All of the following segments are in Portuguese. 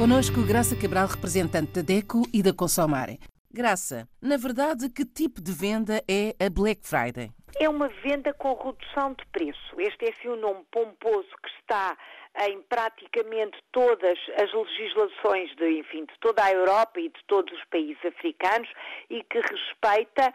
Conosco Graça Cabral, representante da DECO e da Consomare. Graça, na verdade, que tipo de venda é a Black Friday? É uma venda com redução de preço. Este é assim um nome pomposo que está em praticamente todas as legislações de, enfim, de toda a Europa e de todos os países africanos e que respeita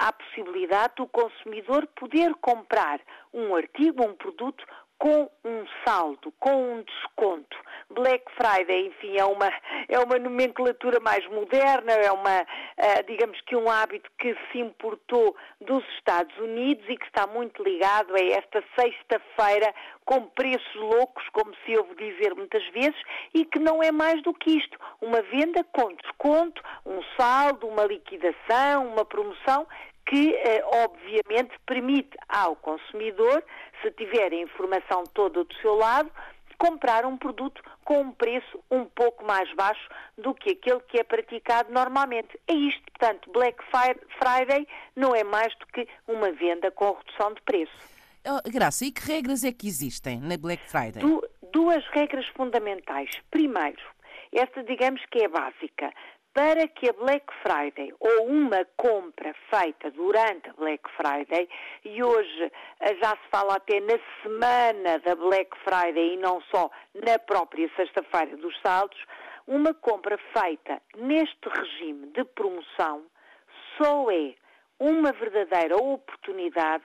a possibilidade do consumidor poder comprar um artigo, um produto com um saldo, com um desconto. Black Friday, enfim, é uma, é uma nomenclatura mais moderna, é uma, uh, digamos que um hábito que se importou dos Estados Unidos e que está muito ligado a esta sexta-feira com preços loucos, como se ouve dizer muitas vezes, e que não é mais do que isto. Uma venda com desconto, um saldo, uma liquidação, uma promoção que, eh, obviamente, permite ao consumidor, se tiver a informação toda do seu lado, comprar um produto com um preço um pouco mais baixo do que aquele que é praticado normalmente. É isto, portanto, Black Friday não é mais do que uma venda com redução de preço. Oh, Graça, e que regras é que existem na Black Friday? Du duas regras fundamentais. Primeiro, esta digamos que é básica para que a Black Friday ou uma compra feita durante a Black Friday, e hoje eh, já se fala até na semana da Black Friday e não só na própria sexta-feira dos saldos, uma compra feita neste regime de promoção só é uma verdadeira oportunidade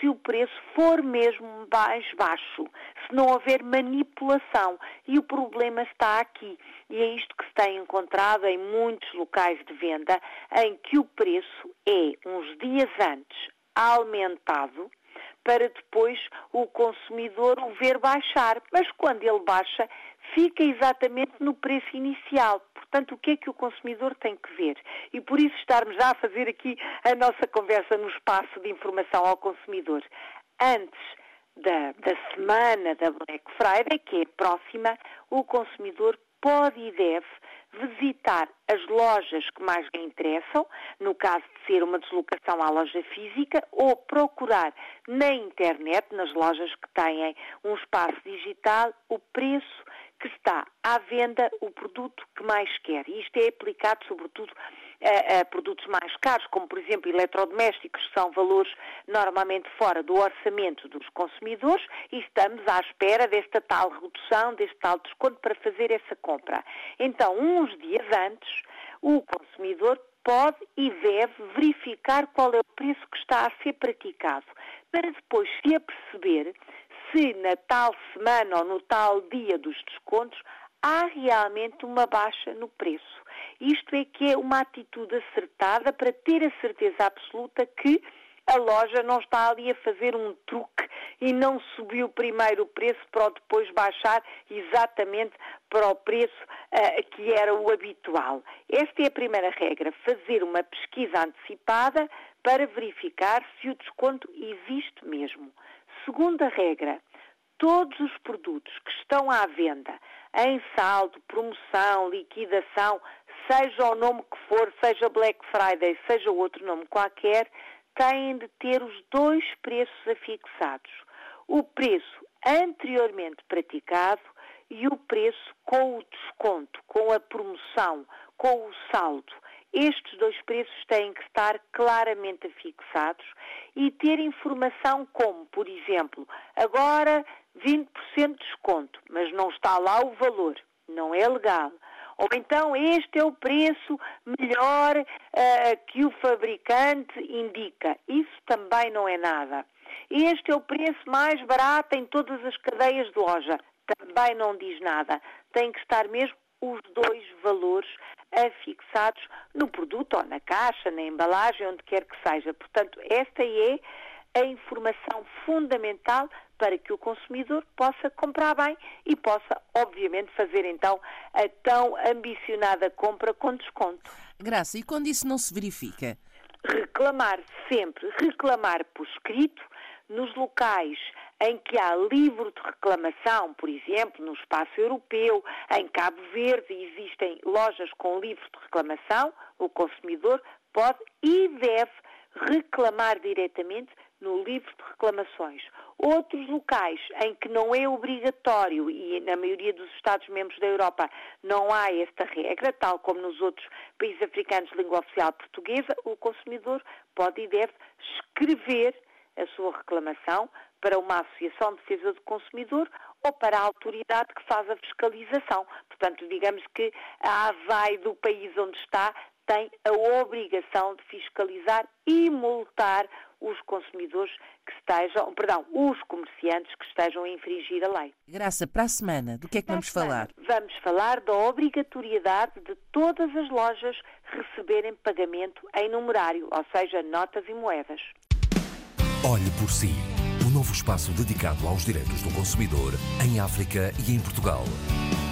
se o preço for mesmo mais baixo, se não houver manipulação. E o problema está aqui. E é isto que se tem encontrado em muitos locais de venda, em que o preço é uns dias antes aumentado para depois o consumidor o ver baixar. Mas quando ele baixa, fica exatamente no preço inicial. Portanto, o que é que o consumidor tem que ver? E por isso estarmos já a fazer aqui a nossa conversa no espaço de informação ao consumidor. Antes da, da semana da Black Friday, que é próxima, o consumidor pode e deve visitar as lojas que mais lhe interessam, no caso de ser uma deslocação à loja física, ou procurar na internet, nas lojas que têm um espaço digital, o preço que está à venda o produto que mais quer. E isto é aplicado, sobretudo, a, a, produtos mais caros, como, por exemplo, eletrodomésticos, que são valores normalmente fora do orçamento dos consumidores, e estamos à espera desta tal redução, deste tal desconto para fazer essa compra. Então, uns dias antes, o consumidor pode e deve verificar qual é o preço que está a ser praticado, para depois se aperceber se na tal semana ou no tal dia dos descontos há realmente uma baixa no preço. Isto é que é uma atitude acertada para ter a certeza absoluta que a loja não está ali a fazer um truque e não subiu primeiro o preço para depois baixar exatamente para o preço uh, que era o habitual. Esta é a primeira regra, fazer uma pesquisa antecipada para verificar se o desconto existe mesmo. Segunda regra, todos os produtos que estão à venda em saldo, promoção, liquidação, seja o nome que for, seja Black Friday, seja outro nome qualquer, têm de ter os dois preços afixados. O preço anteriormente praticado e o preço com o desconto, com a promoção, com o saldo. Estes dois preços têm que estar claramente afixados e ter informação como, por exemplo, agora 20% de desconto, mas não está lá o valor, não é legal. Ou então este é o preço melhor uh, que o fabricante indica. Isso também não é nada. Este é o preço mais barato em todas as cadeias de loja. Também não diz nada. Tem que estar mesmo os dois valores afixados no produto ou na caixa, na embalagem, onde quer que seja. Portanto, esta é a informação fundamental para que o consumidor possa comprar bem e possa, obviamente, fazer então a tão ambicionada compra com desconto. Graça, e quando isso não se verifica? Reclamar sempre, reclamar por escrito, nos locais em que há livro de reclamação, por exemplo, no espaço europeu, em Cabo Verde existem lojas com livro de reclamação, o consumidor pode e deve reclamar diretamente no livro de reclamações. Outros locais em que não é obrigatório, e na maioria dos Estados-membros da Europa não há esta regra, tal como nos outros países africanos de língua oficial portuguesa, o consumidor pode e deve escrever a sua reclamação para uma associação de defesa do consumidor ou para a autoridade que faz a fiscalização. Portanto, digamos que a AVAI do país onde está tem a obrigação de fiscalizar e multar os consumidores que estejam, perdão, os comerciantes que estejam a infringir a lei. Graça, para a semana, do que é que para vamos falar? Vamos falar da obrigatoriedade de todas as lojas receberem pagamento em numerário, ou seja, notas e moedas. Olhe por si. O novo espaço dedicado aos direitos do consumidor em África e em Portugal.